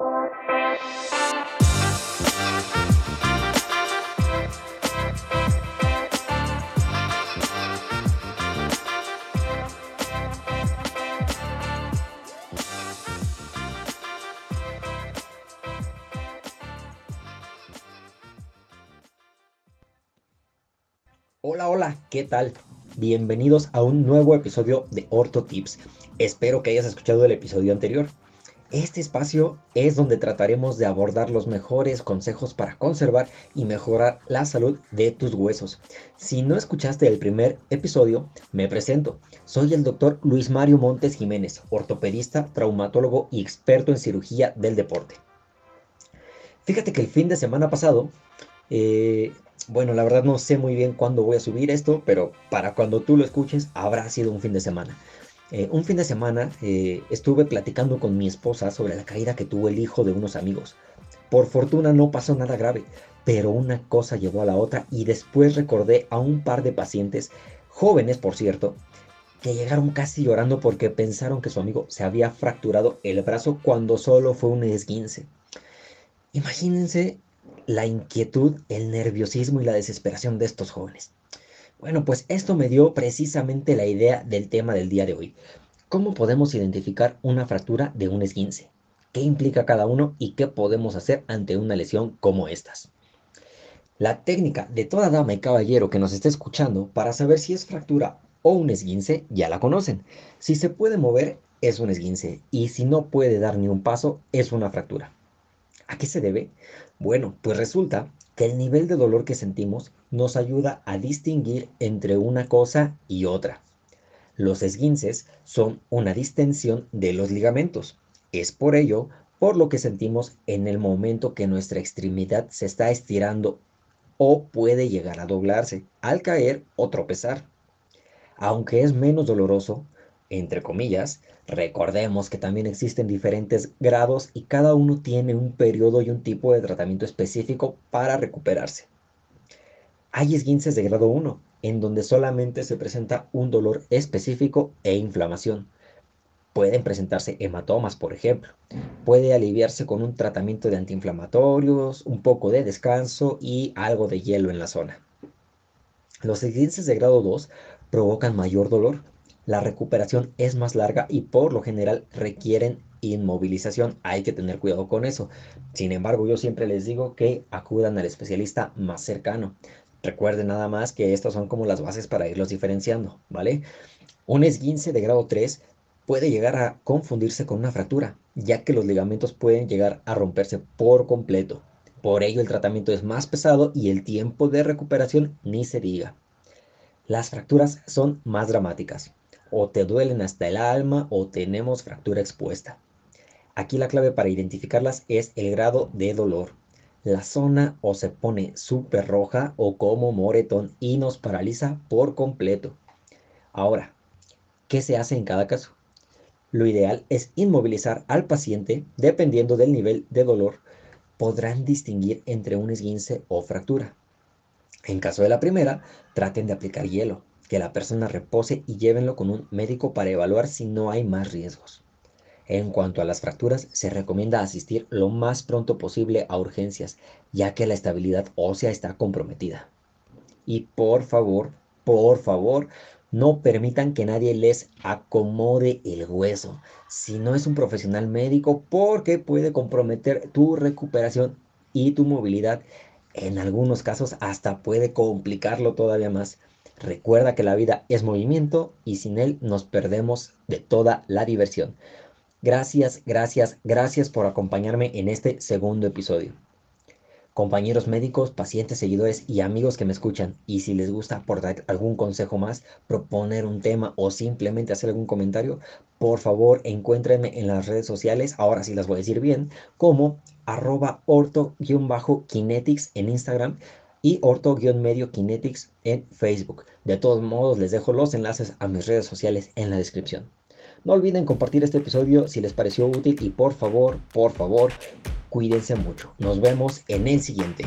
Hola, hola, ¿qué tal? Bienvenidos a un nuevo episodio de Orto Tips. Espero que hayas escuchado el episodio anterior. Este espacio es donde trataremos de abordar los mejores consejos para conservar y mejorar la salud de tus huesos. Si no escuchaste el primer episodio, me presento. Soy el doctor Luis Mario Montes Jiménez, ortopedista, traumatólogo y experto en cirugía del deporte. Fíjate que el fin de semana pasado eh, bueno, la verdad no sé muy bien cuándo voy a subir esto, pero para cuando tú lo escuches habrá sido un fin de semana. Eh, un fin de semana eh, estuve platicando con mi esposa sobre la caída que tuvo el hijo de unos amigos. Por fortuna no pasó nada grave, pero una cosa llevó a la otra y después recordé a un par de pacientes, jóvenes por cierto, que llegaron casi llorando porque pensaron que su amigo se había fracturado el brazo cuando solo fue un esguince. Imagínense la inquietud, el nerviosismo y la desesperación de estos jóvenes. Bueno, pues esto me dio precisamente la idea del tema del día de hoy. ¿Cómo podemos identificar una fractura de un esguince? ¿Qué implica cada uno y qué podemos hacer ante una lesión como estas? La técnica de toda dama y caballero que nos esté escuchando para saber si es fractura o un esguince ya la conocen. Si se puede mover es un esguince y si no puede dar ni un paso es una fractura. ¿A qué se debe? Bueno, pues resulta que el nivel de dolor que sentimos nos ayuda a distinguir entre una cosa y otra. Los esguinces son una distensión de los ligamentos. Es por ello por lo que sentimos en el momento que nuestra extremidad se está estirando o puede llegar a doblarse al caer o tropezar. Aunque es menos doloroso, entre comillas, recordemos que también existen diferentes grados y cada uno tiene un periodo y un tipo de tratamiento específico para recuperarse. Hay esguinces de grado 1, en donde solamente se presenta un dolor específico e inflamación. Pueden presentarse hematomas, por ejemplo. Puede aliviarse con un tratamiento de antiinflamatorios, un poco de descanso y algo de hielo en la zona. Los esguinces de grado 2 provocan mayor dolor, la recuperación es más larga y por lo general requieren inmovilización. Hay que tener cuidado con eso. Sin embargo, yo siempre les digo que acudan al especialista más cercano. Recuerden nada más que estas son como las bases para irlos diferenciando, ¿vale? Un esguince de grado 3 puede llegar a confundirse con una fractura, ya que los ligamentos pueden llegar a romperse por completo. Por ello el tratamiento es más pesado y el tiempo de recuperación ni se diga. Las fracturas son más dramáticas o te duelen hasta el alma o tenemos fractura expuesta. Aquí la clave para identificarlas es el grado de dolor. La zona o se pone súper roja o como moretón y nos paraliza por completo. Ahora, ¿qué se hace en cada caso? Lo ideal es inmovilizar al paciente dependiendo del nivel de dolor. Podrán distinguir entre un esguince o fractura. En caso de la primera, traten de aplicar hielo que la persona repose y llévenlo con un médico para evaluar si no hay más riesgos. En cuanto a las fracturas, se recomienda asistir lo más pronto posible a urgencias, ya que la estabilidad ósea está comprometida. Y por favor, por favor, no permitan que nadie les acomode el hueso, si no es un profesional médico, porque puede comprometer tu recuperación y tu movilidad. En algunos casos hasta puede complicarlo todavía más. Recuerda que la vida es movimiento y sin él nos perdemos de toda la diversión. Gracias, gracias, gracias por acompañarme en este segundo episodio. Compañeros médicos, pacientes, seguidores y amigos que me escuchan, y si les gusta aportar algún consejo más, proponer un tema o simplemente hacer algún comentario, por favor encuéntrenme en las redes sociales, ahora sí las voy a decir bien, como arroba orto-kinetics en Instagram, y orto-medio kinetics en Facebook. De todos modos, les dejo los enlaces a mis redes sociales en la descripción. No olviden compartir este episodio si les pareció útil y por favor, por favor, cuídense mucho. Nos vemos en el siguiente.